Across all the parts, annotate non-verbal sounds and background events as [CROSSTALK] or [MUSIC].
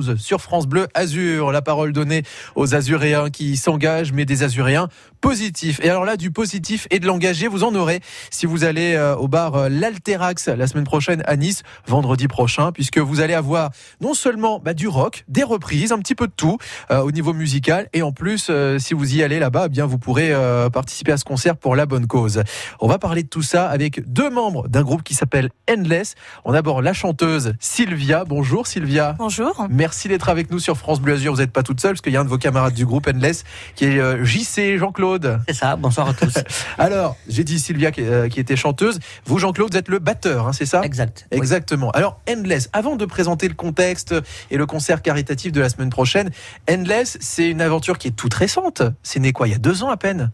12 sur France Bleu Azur. La parole donnée aux Azuréens qui s'engagent, mais des Azuréens positifs. Et alors là, du positif et de l'engagé, vous en aurez si vous allez euh, au bar euh, l'Alterax la semaine prochaine à Nice, vendredi prochain, puisque vous allez avoir non seulement bah, du rock, des reprises, un petit peu de tout euh, au niveau musical, et en plus, si vous y allez là-bas, eh bien vous pourrez participer à ce concert pour la bonne cause. On va parler de tout ça avec deux membres d'un groupe qui s'appelle Endless. On aborde la chanteuse Sylvia. Bonjour Sylvia. Bonjour. Merci d'être avec nous sur France Bleu Azur. Vous n'êtes pas toute seule parce qu'il y a un de vos camarades du groupe Endless qui est JC Jean-Claude. C'est ça. Bonsoir à tous. [LAUGHS] Alors, j'ai dit Sylvia qui, était chanteuse. Vous Jean-Claude, vous êtes le batteur, hein, c'est ça? Exact. Exactement. Alors Endless, avant de présenter le contexte et le concert caritatif de la semaine prochaine, Endless, c'est une aventure qui est toute récente. C'est né quoi Il y a deux ans à peine?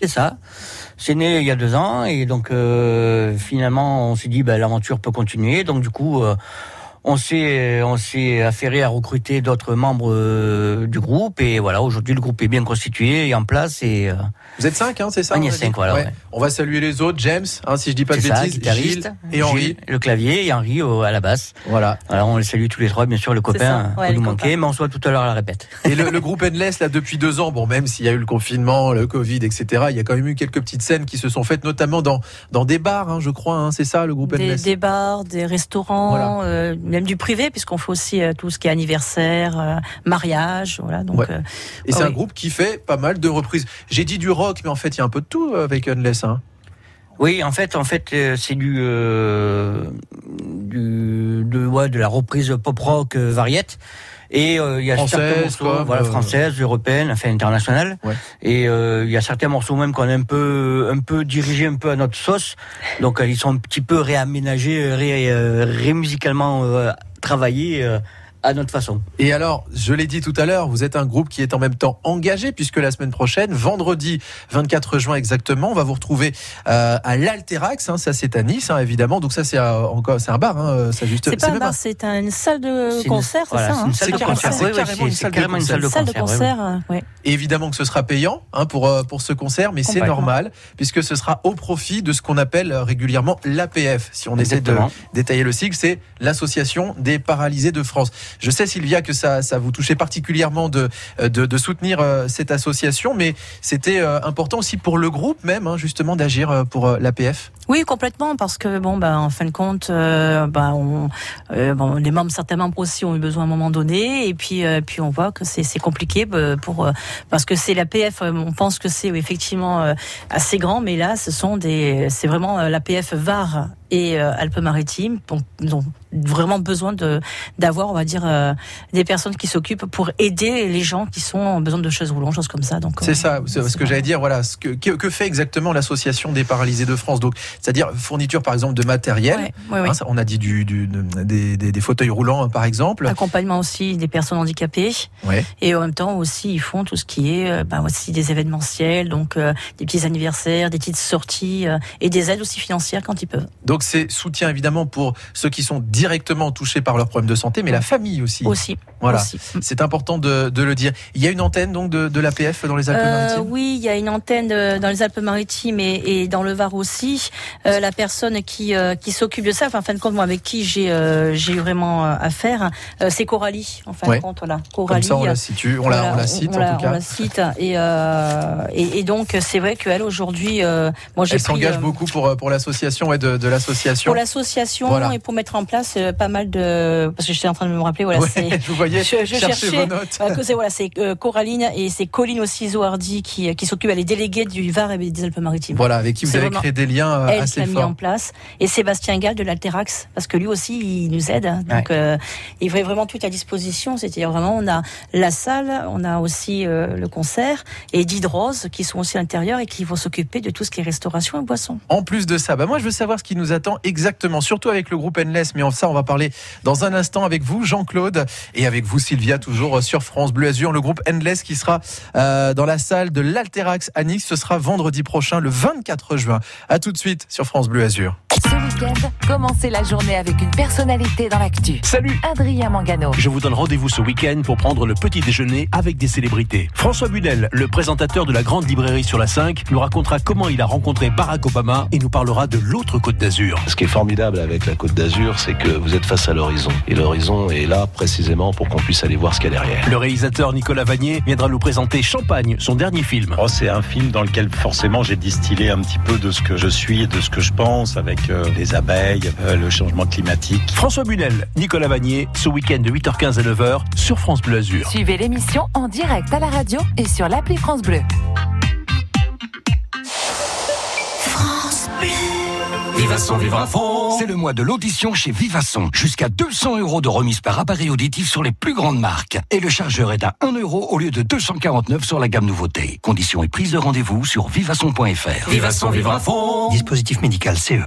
C'est ça. C'est né il y a deux ans et donc euh, finalement on s'est dit bah, l'aventure peut continuer. Donc du coup euh, on s'est on s'est affairé à recruter d'autres membres euh, du groupe et voilà aujourd'hui le groupe est bien constitué et en place et euh, vous êtes cinq hein c'est ça on est cinq voilà ouais. on va saluer les autres James hein, si je dis pas de bêtises Gilles et Henri. Le clavier et Henri à la basse. Voilà. Alors on les salue tous les trois bien sûr le copain ouais, nous manquer mais on soit tout à l'heure à la répète. Et le, le, groupe Endless là depuis deux ans bon même s'il y a eu le confinement le Covid etc il y a quand même eu quelques petites scènes qui se sont faites notamment dans dans des bars hein, je crois hein, c'est ça le groupe des, Endless des bars des restaurants euh, même du privé, puisqu'on fait aussi euh, tout ce qui est anniversaire, euh, mariage, voilà. Donc, euh, et c'est un groupe qui fait pas mal de reprises. J'ai dit du rock, mais en fait, il y a un peu de tout avec Unless. Hein. Oui, en fait, en fait, c'est du, du de, ouais, de la reprise pop rock variette. Et il y a certains morceaux, voilà, française, européenne, enfin internationale. Et il y a certains morceaux même qu'on a un peu, un peu dirigés un peu à notre sauce. Donc ils sont un petit peu réaménagés, ré, rémusicalement travailler euh, à notre façon. Et alors, je l'ai dit tout à l'heure, vous êtes un groupe qui est en même temps engagé puisque la semaine prochaine, vendredi 24 juin exactement, on va vous retrouver euh, à l'Alterax. Hein, ça, c'est à Nice, hein, évidemment. Donc ça, c'est encore, c'est un bar. Hein, ça juste. C'est pas un bar, c'est une salle de concert, c'est ça. C'est carrément une salle de concert. Et évidemment que ce sera payant hein, pour euh, pour ce concert, mais c'est normal puisque ce sera au profit de ce qu'on appelle régulièrement l'APF. Si on essaie de détailler le sigle, c'est l'Association des paralysés de France. Je sais, Sylvia, que ça, vous touchait particulièrement de, de soutenir euh, cette association, mais c'était euh, important aussi pour le groupe même, hein, justement, d'agir euh, pour l'APF. Oui, complètement, parce que bon, bah, en fin de compte, euh, bah, les membres certains membres aussi ont eu besoin à un moment donné, et puis, puis on voit que c'est compliqué pour parce que c'est l'APF. On pense que c'est effectivement assez grand, mais là, ce sont des, c'est vraiment l'APF VAR et Alpes-Maritimes. Ils ont vraiment besoin de d'avoir, on va dire, euh, des personnes qui s'occupent pour aider les gens qui sont en besoin de chaises roulantes, choses comme ça. Donc c'est ça, c'est ce que j'allais dire. Voilà, ce que, que fait exactement l'association des paralysés de France? Donc, c'est-à-dire fourniture, par exemple, de matériel. Hein, on a dit du, du des, des, des, fauteuils roulants, par exemple. Accompagnement aussi des personnes handicapées. Et en même temps aussi, ils font tout ce qui est, euh, bah, aussi des événementiels, donc euh, des petits anniversaires, des petites sorties et des aides aussi financières quand ils peuvent. Donc c'est soutien évidemment pour ceux qui sont directement touchés par leurs problèmes de santé, mais la famille aussi. Aussi. Voilà. C'est important de, de, le dire. Il y a une antenne donc de, de l'APF dans les Alpes-Maritimes? Euh, oui, il y a une antenne dans les Alpes-Maritimes et, et, dans le Var aussi. Euh, la personne qui euh, qui s'occupe de ça, enfin, en fin de compte, moi avec qui j'ai euh, j'ai eu vraiment affaire, c'est Coralie. En fin de compte, voilà. Coralie. Comme ça, on la situe, on, la, on la cite on, en tout cas. On la cite et et, et, donc c'est vrai qu'elle aujourd'hui, moi j'ai. Elle s'engage beaucoup pour pour l'association et de, de l'association. Pour l'association et pour mettre en place pas mal de parce que j'étais en train de me rappeler voilà. [LAUGHS] je vous voyais je, je cherchais vos notes. c'est voilà c'est Coraline et c'est Colline aussi Zohardi qui qui s'occupe elle est déléguée du Var et des Alpes-Maritimes. Voilà avec qui vous avez créé des liens elle assez forts. mis en place et Sébastien Gall de l'Alterax parce que lui aussi il nous aide donc il fait vraiment tout à disposition c'est-à-dire vraiment on a la salle on a aussi le concert et d'Hydrose qui sont aussi à l'intérieur et qui vont s'occuper de tout ce qui est restauration et boisson. En plus de ça, bah moi je veux savoir ce qui nous attend exactement, surtout avec le groupe Endless, mais en ça on va parler dans un instant avec vous Jean-Claude et avec vous Sylvia, toujours sur France Bleu Azur, le groupe Endless qui sera euh, dans la salle de l'Alterax à Nice, ce sera vendredi prochain, le 24 juin. À tout de suite sur France Bleu Azur. Ce week-end, commencez la journée avec une personnalité dans l'actu. Salut Adrien Mangano. Je vous donne rendez-vous ce week-end pour prendre le petit déjeuner avec des célébrités. François Bunel, le présentateur de la grande librairie sur la 5, nous racontera comment il a rencontré Barack Obama et nous parlera de l'autre côte d'Azur. Ce qui est formidable avec la côte d'Azur, c'est que vous êtes face à l'horizon. Et l'horizon est là précisément pour qu'on puisse aller voir ce qu'il y a derrière. Le réalisateur Nicolas Vanier viendra nous présenter Champagne, son dernier film. Oh, c'est un film dans lequel forcément j'ai distillé un petit peu de ce que je suis et de ce que je pense avec les abeilles, euh, le changement climatique. François Bunel, Nicolas Vanier, ce week-end de 8h15 à 9h sur France Bleu Azur. Suivez l'émission en direct à la radio et sur l'appli France Bleu. France Bleu. Vivasson, vivre fond. C'est le mois de l'audition chez Vivasson. Jusqu'à 200 euros de remise par appareil auditif sur les plus grandes marques. Et le chargeur est à 1 euro au lieu de 249 sur la gamme nouveauté. Conditions et prise de rendez-vous sur vivasson.fr. Vivasson, vivre à fond. Dispositif médical CE.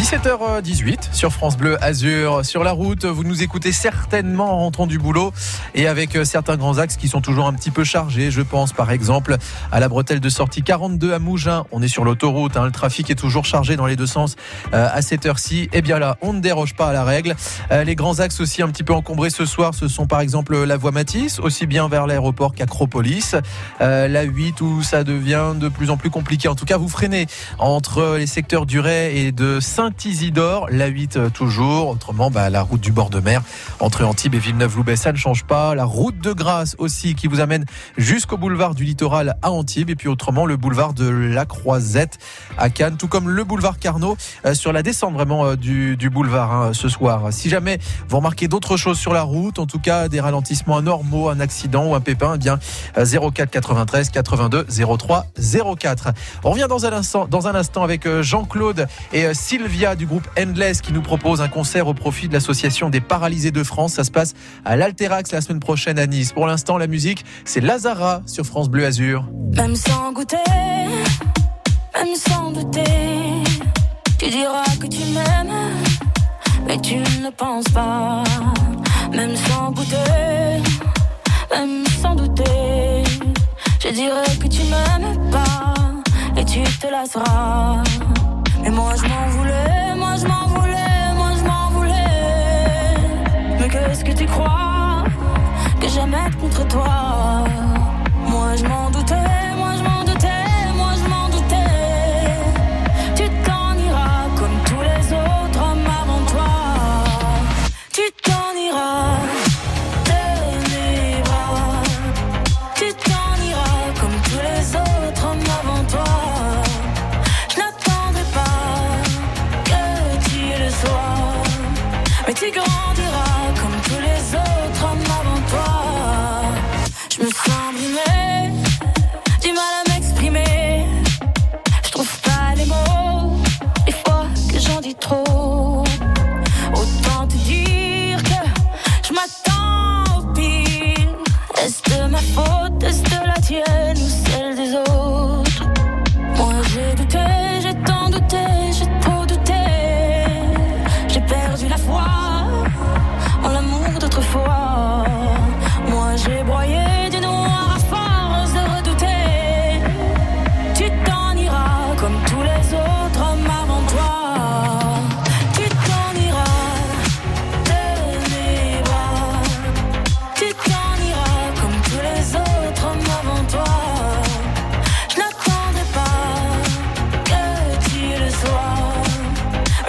17h18 sur France Bleu Azur. Sur la route, vous nous écoutez certainement en rentrant du boulot et avec euh, certains grands axes qui sont toujours un petit peu chargés. Je pense par exemple à la bretelle de sortie 42 à Mougins. On est sur l'autoroute, hein. le trafic est toujours chargé dans les deux sens euh, à cette heure-ci. Et eh bien là, on ne déroge pas à la règle. Euh, les grands axes aussi un petit peu encombrés ce soir, ce sont par exemple la voie Matisse, aussi bien vers l'aéroport qu'Acropolis. la 8 où ça devient de plus en plus compliqué. En tout cas, vous freinez entre les secteurs du Ray et de Saint Isidore, la 8 euh, toujours. Autrement, bah, la route du bord de mer entre Antibes et Villeneuve-Loubet, ça ne change pas. La route de Grasse aussi qui vous amène jusqu'au boulevard du littoral à Antibes et puis autrement le boulevard de la Croisette à Cannes, tout comme le boulevard Carnot euh, sur la descente vraiment euh, du, boulevard hein, ce soir. Si jamais vous remarquez d'autres choses sur la route, en tout cas des ralentissements anormaux, un accident ou un pépin, eh bien 04 93 82 03 04. On revient dans un instant, dans un instant avec Jean-Claude et Sylvie du groupe Endless qui nous propose un concert au profit de l'association des paralysés de France. Ça se passe à l'Alterax la semaine prochaine à Nice. Pour l'instant, la musique, c'est Lazara sur France Bleu Azur. Même sans goûter, même sans douter, tu diras que tu m'aimes, mais tu ne penses pas. Même sans goûter, même sans douter, je dirais que tu m'aimes pas et tu te lasseras. Moi je m'en voulais, moi je m'en voulais, moi je m'en voulais. Mais qu'est-ce que tu crois que j'aime être contre toi? Moi je m'en doutais.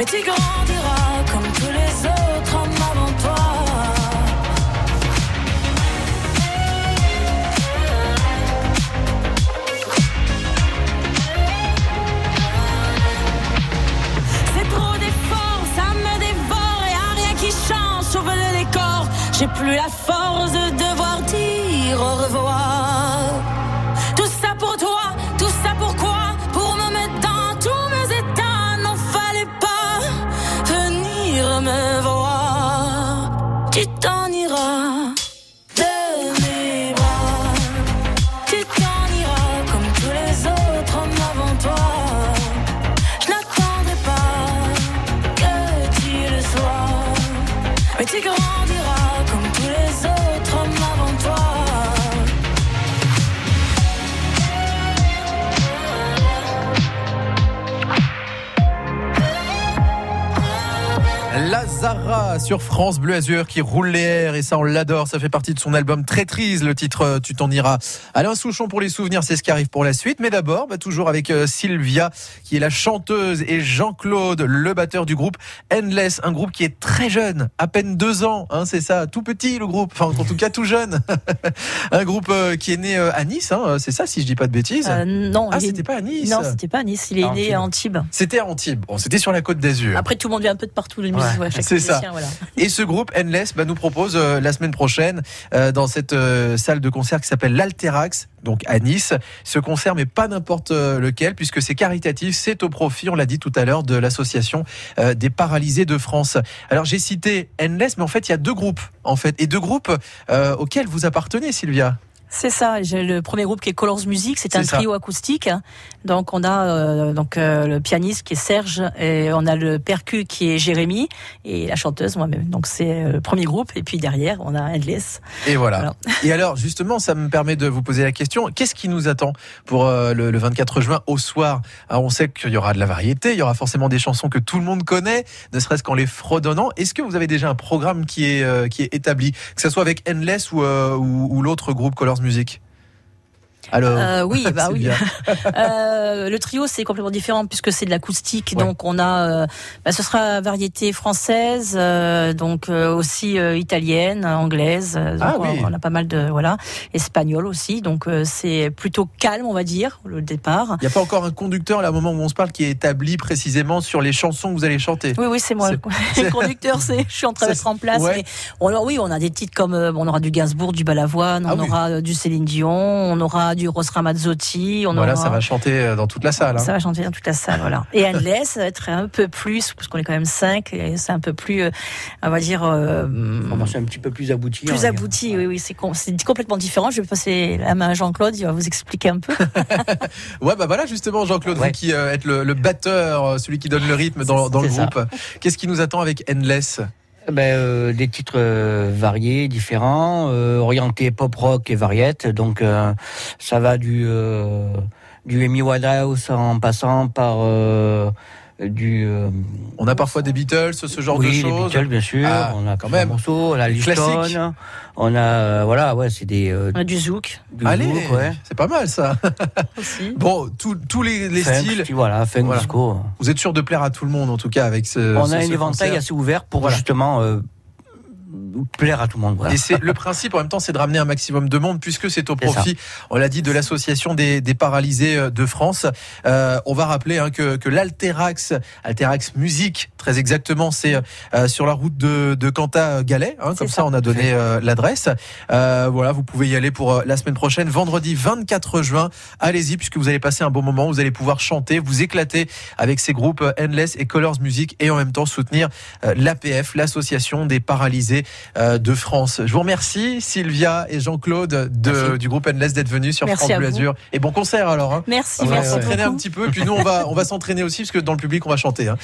Mais tu grandiras comme tous les autres hommes avant toi. C'est trop d'efforts, ça me dévore et à rien qui change. Sauve-le décor. j'ai plus la Tu t'en iras de mes bras, tu t'en iras comme tous les autres hommes avant toi, je n'attendais pas que tu le sois, mais tu grandis. Lazara sur France Bleu Azur qui roule les airs et ça on l'adore. Ça fait partie de son album Traîtrise, le titre euh, Tu t'en iras. Alain Souchon pour les souvenirs, c'est ce qui arrive pour la suite. Mais d'abord, bah, toujours avec euh, Sylvia qui est la chanteuse et Jean-Claude, le batteur du groupe Endless, un groupe qui est très jeune, à peine deux ans, hein, c'est ça, tout petit le groupe, enfin en tout cas tout jeune. [LAUGHS] un groupe euh, qui est né à Nice, hein, c'est ça si je dis pas de bêtises. non, ah c'était pas à Nice. Non, c'était pas à Nice. Il est ah, né à Antibes. C'était à Antibes. Bon, c'était sur la côte d'Azur. Après tout le monde vient un peu de partout. Le c'est ça. Et ce groupe Endless bah, nous propose euh, la semaine prochaine euh, dans cette euh, salle de concert qui s'appelle l'Alterax, donc à Nice. Ce concert, mais pas n'importe lequel, puisque c'est caritatif, c'est au profit, on l'a dit tout à l'heure, de l'association des paralysés de France. Alors j'ai cité Endless, mais en fait il y a deux groupes, en fait, et deux groupes auxquels vous appartenez, Sylvia. C'est ça. J'ai le premier groupe qui est Colors Music. C'est un trio acoustique. Donc on a euh, donc euh, le pianiste qui est Serge et on a le percu qui est Jérémy et la chanteuse moi-même. Donc c'est euh, le premier groupe et puis derrière on a Endless. Et voilà. Et alors justement ça me permet de vous poser la question qu'est-ce qui nous attend pour le, 24 juin au soir? Alors, On sait qu'il y aura de la variété, il y aura forcément des chansons que tout le monde connaît, ne serait-ce qu'en les fredonnant. Est-ce que vous avez déjà un programme qui est qui est établi, que ce soit avec Endless ou, ou, ou l'autre groupe Colors musique alors, euh, oui, [LAUGHS] bah oui. [LAUGHS] euh, le trio c'est complètement différent puisque c'est de l'acoustique, donc on a, euh, bah, ce sera variété française, euh, donc euh, aussi italienne, anglaise. Ah, oui. on, a pas mal de voilà, espagnol aussi, donc c'est plutôt calme on va dire le départ. Il n'y a pas encore un conducteur là au moment où on se parle qui est établi précisément sur les chansons que vous allez chanter. Oui, oui, c'est moi. [LAUGHS] Le conducteur, c'est, je suis en train de mettre en place. Mais, alors oui, on a des titres comme, on aura du Gainsbourg, du Balavoine, ah on aura du Céline Dion, on aura du Ross Ramazzotti. On voilà, ça va chanter euh, dans toute la salle. Hein. Ça va chanter dans toute la salle, voilà. Et Endless, ça va être un peu plus, parce qu'on est quand même cinq, et c'est un peu plus, euh, on va dire. Euh, c'est un petit peu plus abouti. Plus abouti, oui, oui, c'est complètement différent. Je vais passer la main à Jean-Claude, il va vous expliquer un peu. [LAUGHS] ouais, bah voilà, justement, Jean-Claude, vous qui êtes le, batteur, celui qui donne le rythme dans, dans le groupe. Qu'est-ce qui nous attend avec Endless? Ben, euh, des titres euh, variés, différents, euh, orientés pop rock et variette. Donc ça va du du Amy Winehouse en passant par du. on a parfois des Beatles, ce genre de choses. Oui, les Beatles, bien sûr. Ah, on a quand même. Morceaux, on a Liston, on a euh, voilà, ouais, c'est des. Euh, du zouk. Allez, ouais. c'est pas mal ça. [LAUGHS] bon, tous les, les styles. Voilà, funk, disco. Vous êtes sûr de plaire à tout le monde en tout cas avec ce. On a un éventail assez ouvert pour justement euh, plaire à tout le monde. Et c'est le principe en même temps, c'est de ramener un maximum de monde puisque c'est au profit, on l'a dit, de l'association des, des, paralysés euh, de France. Euh, on va rappeler hein, que, que l'Alterax, Alterax Musique, très exactement, c'est euh, sur la route de, de Canta Galet. Hein, comme ça. on a donné euh, l'adresse. Euh, voilà, vous pouvez y aller pour la semaine prochaine, vendredi 24 juin. Allez-y puisque vous allez passer un bon moment. Vous allez pouvoir chanter, vous éclater avec ces groupes Endless et Colors Music et en même temps soutenir l'APF, l'association des paralysés euh, de France. Je vous remercie Sylvia et Jean-Claude du groupe Endless d'être venus sur France Bleu Azur. Et bon concert alors. Hein. Merci. On va s'entraîner un petit peu, puis nous on va on va s'entraîner aussi parce que dans le public on va chanter. Hein.